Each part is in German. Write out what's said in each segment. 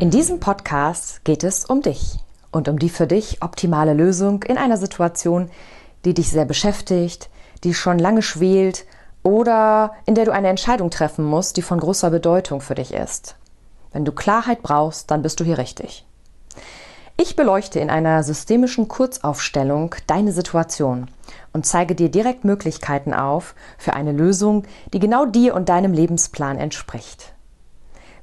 In diesem Podcast geht es um dich und um die für dich optimale Lösung in einer Situation, die dich sehr beschäftigt, die schon lange schwelt oder in der du eine Entscheidung treffen musst, die von großer Bedeutung für dich ist. Wenn du Klarheit brauchst, dann bist du hier richtig. Ich beleuchte in einer systemischen Kurzaufstellung deine Situation und zeige dir direkt Möglichkeiten auf für eine Lösung, die genau dir und deinem Lebensplan entspricht.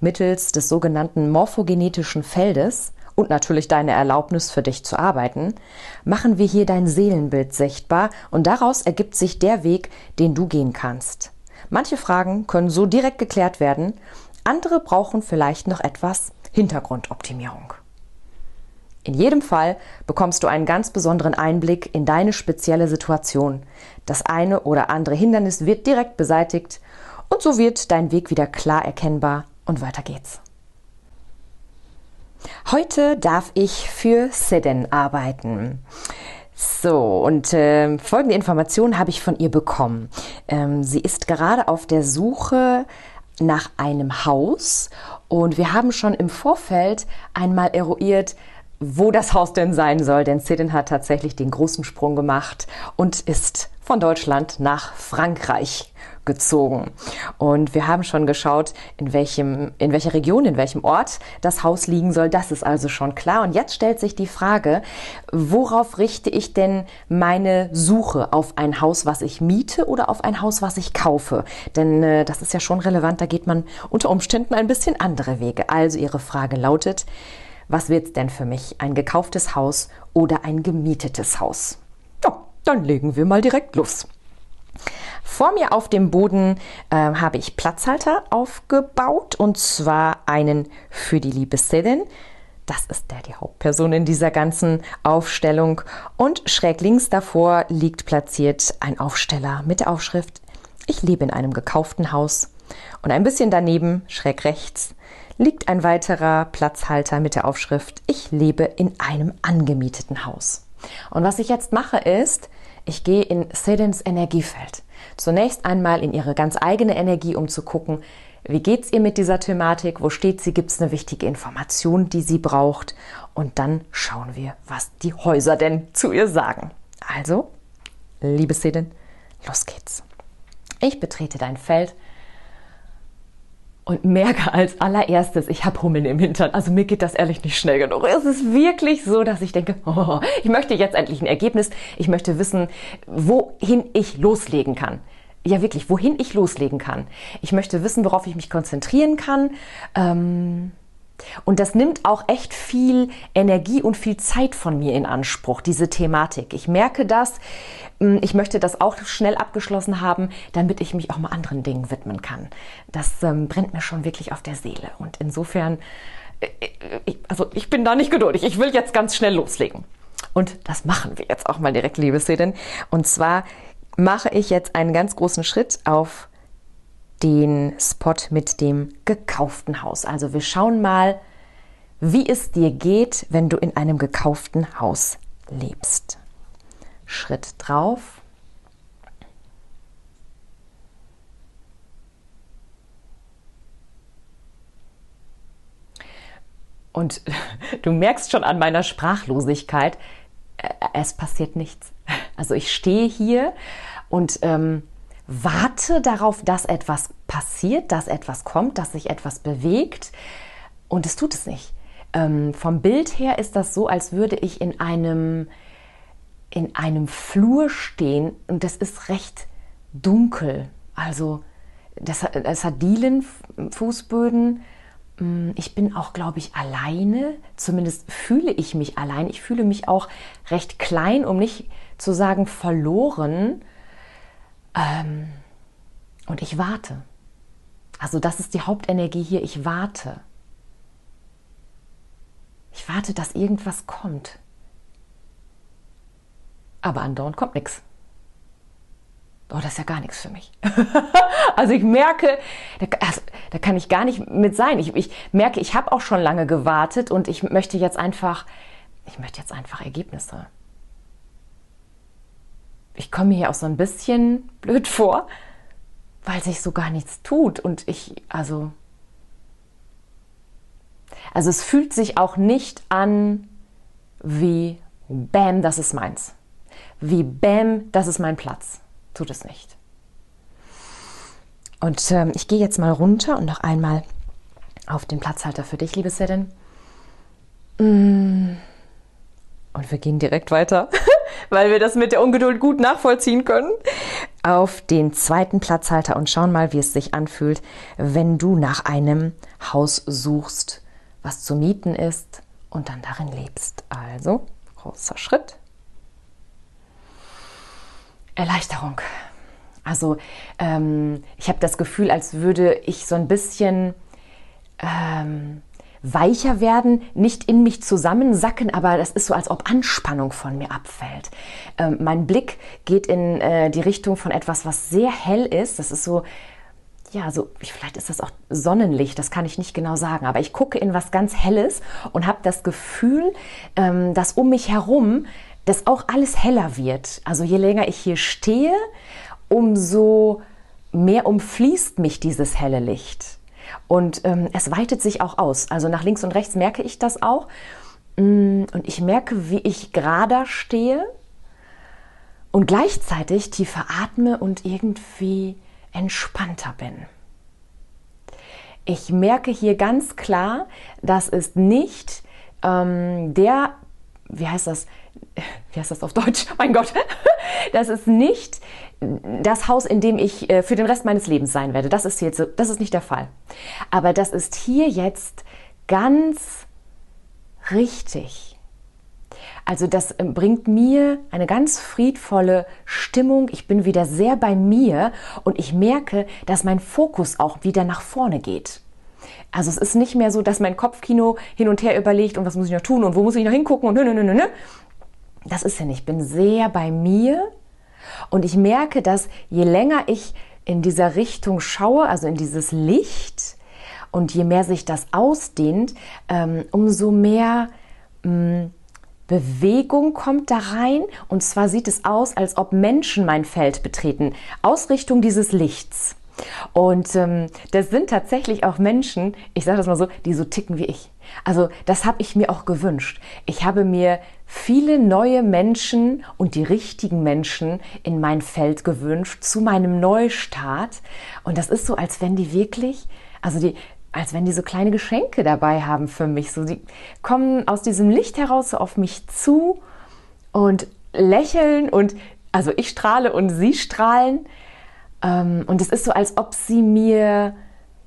Mittels des sogenannten morphogenetischen Feldes und natürlich deine Erlaubnis für dich zu arbeiten, machen wir hier dein Seelenbild sichtbar und daraus ergibt sich der Weg, den du gehen kannst. Manche Fragen können so direkt geklärt werden, andere brauchen vielleicht noch etwas Hintergrundoptimierung. In jedem Fall bekommst du einen ganz besonderen Einblick in deine spezielle Situation. Das eine oder andere Hindernis wird direkt beseitigt und so wird dein Weg wieder klar erkennbar und weiter geht's. Heute darf ich für Seden arbeiten. So, und äh, folgende Informationen habe ich von ihr bekommen. Ähm, sie ist gerade auf der Suche nach einem Haus und wir haben schon im Vorfeld einmal eruiert, wo das Haus denn sein soll, denn Sidin hat tatsächlich den großen Sprung gemacht und ist von Deutschland nach Frankreich gezogen. Und wir haben schon geschaut, in welchem, in welcher Region, in welchem Ort das Haus liegen soll. Das ist also schon klar. Und jetzt stellt sich die Frage, worauf richte ich denn meine Suche? Auf ein Haus, was ich miete oder auf ein Haus, was ich kaufe? Denn äh, das ist ja schon relevant. Da geht man unter Umständen ein bisschen andere Wege. Also Ihre Frage lautet, was wird's denn für mich? Ein gekauftes Haus oder ein gemietetes Haus? Ja, dann legen wir mal direkt los. Vor mir auf dem Boden äh, habe ich Platzhalter aufgebaut und zwar einen für die liebe Sedin. Das ist der die Hauptperson in dieser ganzen Aufstellung. Und schräg links davor liegt platziert ein Aufsteller mit der Aufschrift Ich lebe in einem gekauften Haus. Und ein bisschen daneben, schräg rechts, liegt ein weiterer Platzhalter mit der Aufschrift Ich lebe in einem angemieteten Haus. Und was ich jetzt mache ist, ich gehe in Sedens Energiefeld. Zunächst einmal in ihre ganz eigene Energie, um zu gucken, wie geht's ihr mit dieser Thematik? Wo steht sie? Gibt es eine wichtige Information, die sie braucht? Und dann schauen wir, was die Häuser denn zu ihr sagen. Also, liebe Sedin, los geht's. Ich betrete dein Feld und merke als allererstes, ich habe Hummeln im Hintern. Also mir geht das ehrlich nicht schnell genug. Es ist wirklich so, dass ich denke, oh, ich möchte jetzt endlich ein Ergebnis. Ich möchte wissen, wohin ich loslegen kann. Ja, wirklich, wohin ich loslegen kann. Ich möchte wissen, worauf ich mich konzentrieren kann. Ähm und das nimmt auch echt viel Energie und viel Zeit von mir in Anspruch, diese Thematik. Ich merke das. Mm, ich möchte das auch schnell abgeschlossen haben, damit ich mich auch mal anderen Dingen widmen kann. Das ähm, brennt mir schon wirklich auf der Seele. Und insofern, äh, ich, also ich bin da nicht geduldig. Ich will jetzt ganz schnell loslegen. Und das machen wir jetzt auch mal direkt, liebe Sedin. Und zwar mache ich jetzt einen ganz großen Schritt auf den Spot mit dem gekauften Haus. Also wir schauen mal, wie es dir geht, wenn du in einem gekauften Haus lebst. Schritt drauf. Und du merkst schon an meiner Sprachlosigkeit, äh, es passiert nichts. Also ich stehe hier und ähm, warte darauf, dass etwas passiert, dass etwas kommt, dass sich etwas bewegt und es tut es nicht. Ähm, vom Bild her ist das so, als würde ich in einem, in einem Flur stehen und das ist recht dunkel. Also das, das hat Dielenfußböden. Mm, ich bin auch, glaube ich, alleine. Zumindest fühle ich mich allein. Ich fühle mich auch recht klein, um nicht zu sagen verloren. Ähm, und ich warte. Also das ist die Hauptenergie hier. Ich warte. Ich warte, dass irgendwas kommt. Aber andauernd kommt nichts. Oh, das ist ja gar nichts für mich. also ich merke, da, also, da, kann ich gar nicht mit sein. Ich, ich merke, ich habe auch schon lange gewartet und ich möchte jetzt einfach, ich möchte jetzt einfach Ergebnisse. Ich komme mir hier auch so ein bisschen blöd vor, weil sich so gar nichts tut und ich, also, also es fühlt sich auch nicht an wie Bam, das ist meins. Wie Bam, das ist mein Platz tut es nicht. Und ähm, ich gehe jetzt mal runter und noch einmal auf den Platzhalter für dich, liebe Sedin. Mm. Und wir gehen direkt weiter, weil wir das mit der Ungeduld gut nachvollziehen können. Auf den zweiten Platzhalter und schauen mal, wie es sich anfühlt, wenn du nach einem Haus suchst, was zu mieten ist und dann darin lebst. Also, großer Schritt. Erleichterung. Also ähm, ich habe das Gefühl, als würde ich so ein bisschen ähm, weicher werden, nicht in mich zusammensacken, aber das ist so, als ob Anspannung von mir abfällt. Ähm, mein Blick geht in äh, die Richtung von etwas, was sehr hell ist. Das ist so, ja, so, vielleicht ist das auch Sonnenlicht, das kann ich nicht genau sagen, aber ich gucke in was ganz Helles und habe das Gefühl, ähm, dass um mich herum dass auch alles heller wird. Also je länger ich hier stehe, umso mehr umfließt mich dieses helle Licht. Und ähm, es weitet sich auch aus. Also nach links und rechts merke ich das auch. Mm, und ich merke, wie ich gerader stehe und gleichzeitig tiefer atme und irgendwie entspannter bin. Ich merke hier ganz klar, das ist nicht ähm, der, wie heißt das, wie heißt das auf Deutsch? Mein Gott, das ist nicht das Haus, in dem ich äh, für den Rest meines Lebens sein werde. Das ist jetzt, das ist nicht der Fall. Aber das ist hier jetzt ganz richtig. Also das äh, bringt mir eine ganz friedvolle Stimmung. Ich bin wieder sehr bei mir und ich merke, dass mein Fokus auch wieder nach vorne geht. Also es ist nicht mehr so, dass mein Kopfkino hin und her überlegt und was muss ich noch tun und wo muss ich noch hingucken und nö, nö, nö, nö, das ist ja nicht. Ich bin sehr bei mir und ich merke, dass je länger ich in dieser Richtung schaue, also in dieses Licht, und je mehr sich das ausdehnt, ähm, umso mehr ähm, Bewegung kommt da rein. Und zwar sieht es aus, als ob Menschen mein Feld betreten. Ausrichtung dieses Lichts. Und ähm, das sind tatsächlich auch Menschen, ich sage das mal so, die so ticken wie ich. Also das habe ich mir auch gewünscht. Ich habe mir viele neue Menschen und die richtigen Menschen in mein Feld gewünscht zu meinem Neustart. Und das ist so, als wenn die wirklich, also die, als wenn die so kleine Geschenke dabei haben für mich. So, die kommen aus diesem Licht heraus so auf mich zu und lächeln und also ich strahle und sie strahlen. Ähm, und es ist so, als ob sie mir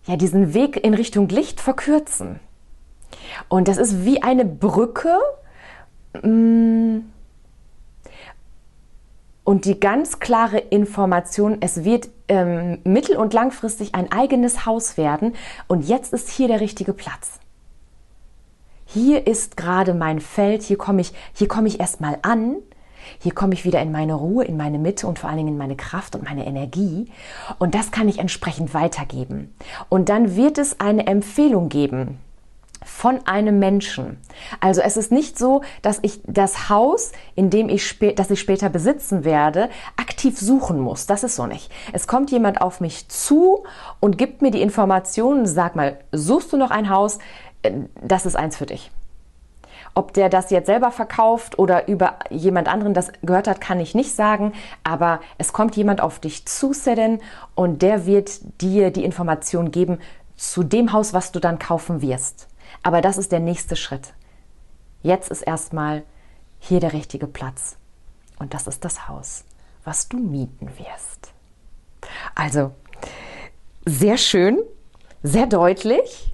ja diesen Weg in Richtung Licht verkürzen. Und das ist wie eine Brücke. Mm, und die ganz klare Information, es wird ähm, mittel- und langfristig ein eigenes Haus werden. Und jetzt ist hier der richtige Platz. Hier ist gerade mein Feld, hier komme ich, hier komme ich erstmal an hier komme ich wieder in meine Ruhe, in meine Mitte und vor allen Dingen in meine Kraft und meine Energie. Und das kann ich entsprechend weitergeben. Und dann wird es eine Empfehlung geben von einem Menschen. Also es ist nicht so, dass ich das Haus, in dem ich, das ich später besitzen werde, aktiv suchen muss. Das ist so nicht. Es kommt jemand auf mich zu und gibt mir die Informationen, sag mal, suchst du noch ein Haus? Äh, das ist eins für dich. Ob der das jetzt selber verkauft oder über jemand anderen das gehört hat, kann ich nicht sagen. Aber es kommt jemand auf dich zu, Seren, und der wird dir die Information geben zu dem Haus, was du dann kaufen wirst. Aber das ist der nächste Schritt. Jetzt ist erstmal hier der richtige Platz. Und das ist das Haus, was du mieten wirst. Also, sehr schön, sehr deutlich.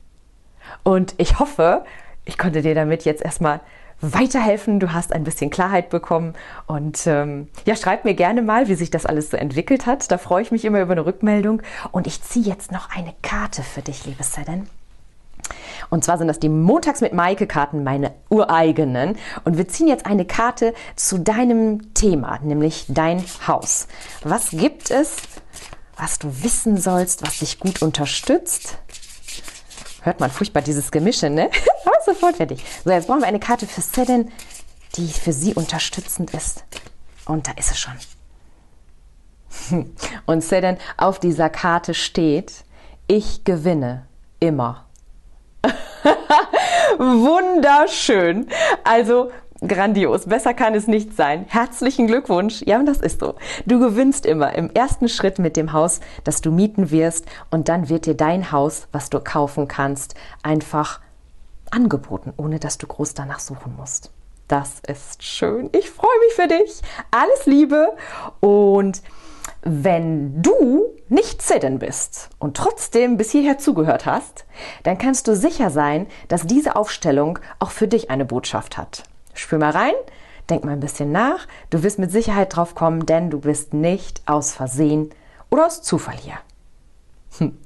Und ich hoffe, ich konnte dir damit jetzt erstmal weiterhelfen. Du hast ein bisschen Klarheit bekommen. Und ähm, ja, schreib mir gerne mal, wie sich das alles so entwickelt hat. Da freue ich mich immer über eine Rückmeldung. Und ich ziehe jetzt noch eine Karte für dich, liebe Sedan. Und zwar sind das die Montags mit Maike-Karten, meine ureigenen. Und wir ziehen jetzt eine Karte zu deinem Thema, nämlich dein Haus. Was gibt es, was du wissen sollst, was dich gut unterstützt? Hört man furchtbar dieses Gemische, ne? Aber sofort fertig. So, jetzt brauchen wir eine Karte für Sedan, die für sie unterstützend ist. Und da ist es schon. Und Sedan, auf dieser Karte steht, ich gewinne immer. Wunderschön. Also grandios. Besser kann es nicht sein. Herzlichen Glückwunsch. Ja, und das ist so. Du gewinnst immer im ersten Schritt mit dem Haus, das du mieten wirst. Und dann wird dir dein Haus, was du kaufen kannst, einfach angeboten, ohne dass du groß danach suchen musst. Das ist schön. Ich freue mich für dich. Alles Liebe und wenn du nicht Zidden bist und trotzdem bis hierher zugehört hast, dann kannst du sicher sein, dass diese Aufstellung auch für dich eine Botschaft hat. Spür mal rein, denk mal ein bisschen nach, du wirst mit Sicherheit drauf kommen, denn du bist nicht aus Versehen oder aus Zufall hier. Hm.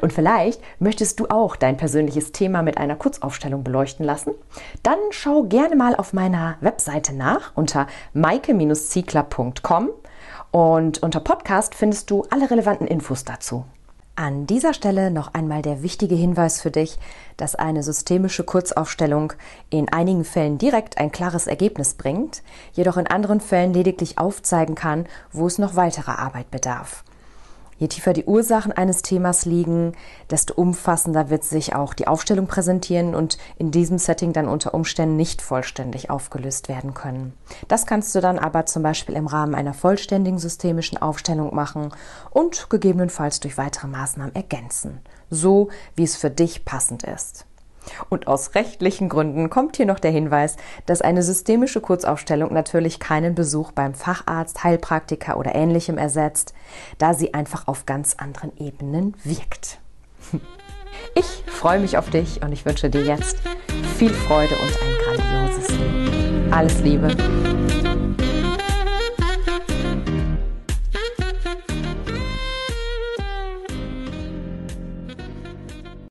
Und vielleicht möchtest du auch dein persönliches Thema mit einer Kurzaufstellung beleuchten lassen? Dann schau gerne mal auf meiner Webseite nach unter maike-ziegler.com und unter Podcast findest du alle relevanten Infos dazu. An dieser Stelle noch einmal der wichtige Hinweis für dich, dass eine systemische Kurzaufstellung in einigen Fällen direkt ein klares Ergebnis bringt, jedoch in anderen Fällen lediglich aufzeigen kann, wo es noch weiterer Arbeit bedarf. Je tiefer die Ursachen eines Themas liegen, desto umfassender wird sich auch die Aufstellung präsentieren und in diesem Setting dann unter Umständen nicht vollständig aufgelöst werden können. Das kannst du dann aber zum Beispiel im Rahmen einer vollständigen systemischen Aufstellung machen und gegebenenfalls durch weitere Maßnahmen ergänzen, so wie es für dich passend ist. Und aus rechtlichen Gründen kommt hier noch der Hinweis, dass eine systemische Kurzaufstellung natürlich keinen Besuch beim Facharzt, Heilpraktiker oder ähnlichem ersetzt, da sie einfach auf ganz anderen Ebenen wirkt. Ich freue mich auf dich und ich wünsche dir jetzt viel Freude und ein grandioses Leben. Alles Liebe.